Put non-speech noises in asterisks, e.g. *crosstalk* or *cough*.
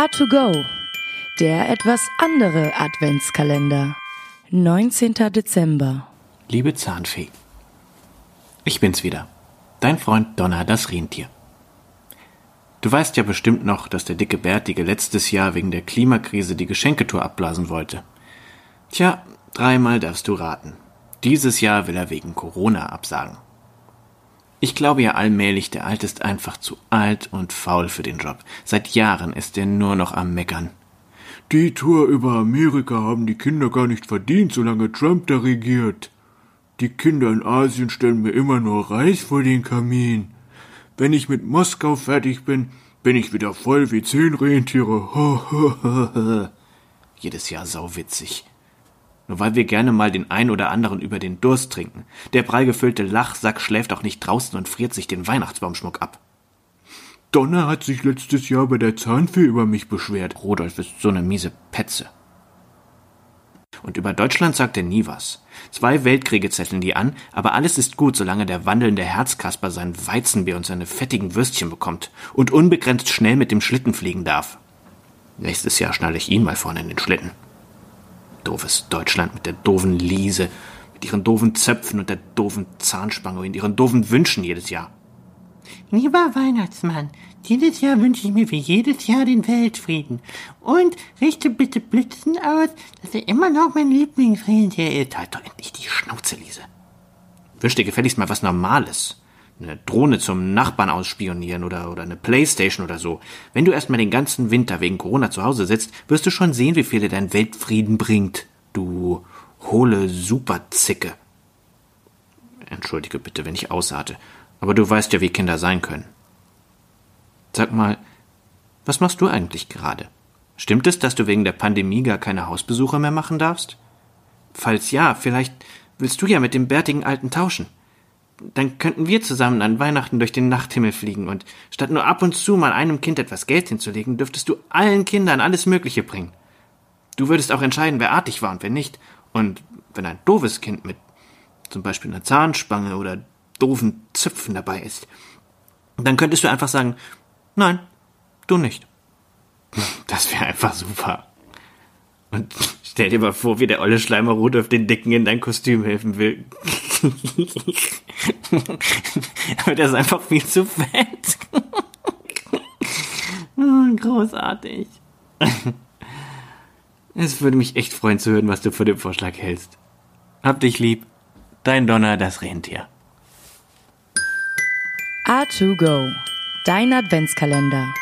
A2Go, der etwas andere Adventskalender. 19. Dezember. Liebe Zahnfee, ich bin's wieder, dein Freund Donner das Rentier. Du weißt ja bestimmt noch, dass der dicke Bärtige letztes Jahr wegen der Klimakrise die Geschenketour abblasen wollte. Tja, dreimal darfst du raten. Dieses Jahr will er wegen Corona absagen. Ich glaube ja allmählich, der Alte ist einfach zu alt und faul für den Job. Seit Jahren ist er nur noch am Meckern. Die Tour über Amerika haben die Kinder gar nicht verdient, solange Trump da regiert. Die Kinder in Asien stellen mir immer nur Reis vor den Kamin. Wenn ich mit Moskau fertig bin, bin ich wieder voll wie zehn Rentiere. Ho, *laughs* ho, ho, ho. Jedes Jahr sauwitzig. Nur weil wir gerne mal den ein oder anderen über den Durst trinken. Der prallgefüllte Lachsack schläft auch nicht draußen und friert sich den Weihnachtsbaumschmuck ab. Donner hat sich letztes Jahr bei der Zahnfee über mich beschwert. Rudolf ist so eine miese Petze. Und über Deutschland sagt er nie was. Zwei Weltkriege zetteln die an, aber alles ist gut, solange der wandelnde Herzkasper sein Weizenbier und seine fettigen Würstchen bekommt und unbegrenzt schnell mit dem Schlitten fliegen darf. Nächstes Jahr schnalle ich ihn mal vorne in den Schlitten. Doofes Deutschland mit der doofen Liese, mit ihren doofen Zöpfen und der doofen Zahnspange und ihren doofen Wünschen jedes Jahr. Lieber Weihnachtsmann, dieses Jahr wünsche ich mir wie jedes Jahr den Weltfrieden. Und richte bitte Blitzen aus, dass er immer noch mein Lieblingsrentier ist. Halt doch endlich die Schnauze, Liese. Wünsch dir gefälligst mal was Normales. Eine Drohne zum Nachbarn ausspionieren oder, oder eine Playstation oder so. Wenn du erstmal den ganzen Winter wegen Corona zu Hause sitzt, wirst du schon sehen, wie viel dir dein Weltfrieden bringt. Du hohle Superzicke. Entschuldige bitte, wenn ich ausarte. Aber du weißt ja, wie Kinder sein können. Sag mal, was machst du eigentlich gerade? Stimmt es, dass du wegen der Pandemie gar keine Hausbesuche mehr machen darfst? Falls ja, vielleicht willst du ja mit dem bärtigen Alten tauschen. Dann könnten wir zusammen an Weihnachten durch den Nachthimmel fliegen und statt nur ab und zu mal einem Kind etwas Geld hinzulegen, dürftest du allen Kindern alles Mögliche bringen. Du würdest auch entscheiden, wer artig war und wer nicht. Und wenn ein doofes Kind mit zum Beispiel einer Zahnspange oder doofen Zöpfen dabei ist, dann könntest du einfach sagen, nein, du nicht. *laughs* Das wäre einfach super. Und stell dir mal vor, wie der olle Schleimer Rudolf den Dicken in dein Kostüm helfen will. *laughs* *laughs* Aber der ist einfach viel zu fett. *laughs* Großartig. Es würde mich echt freuen zu hören, was du von dem Vorschlag hältst. Hab dich lieb. Dein Donner, das Rentier. A2Go, dein Adventskalender.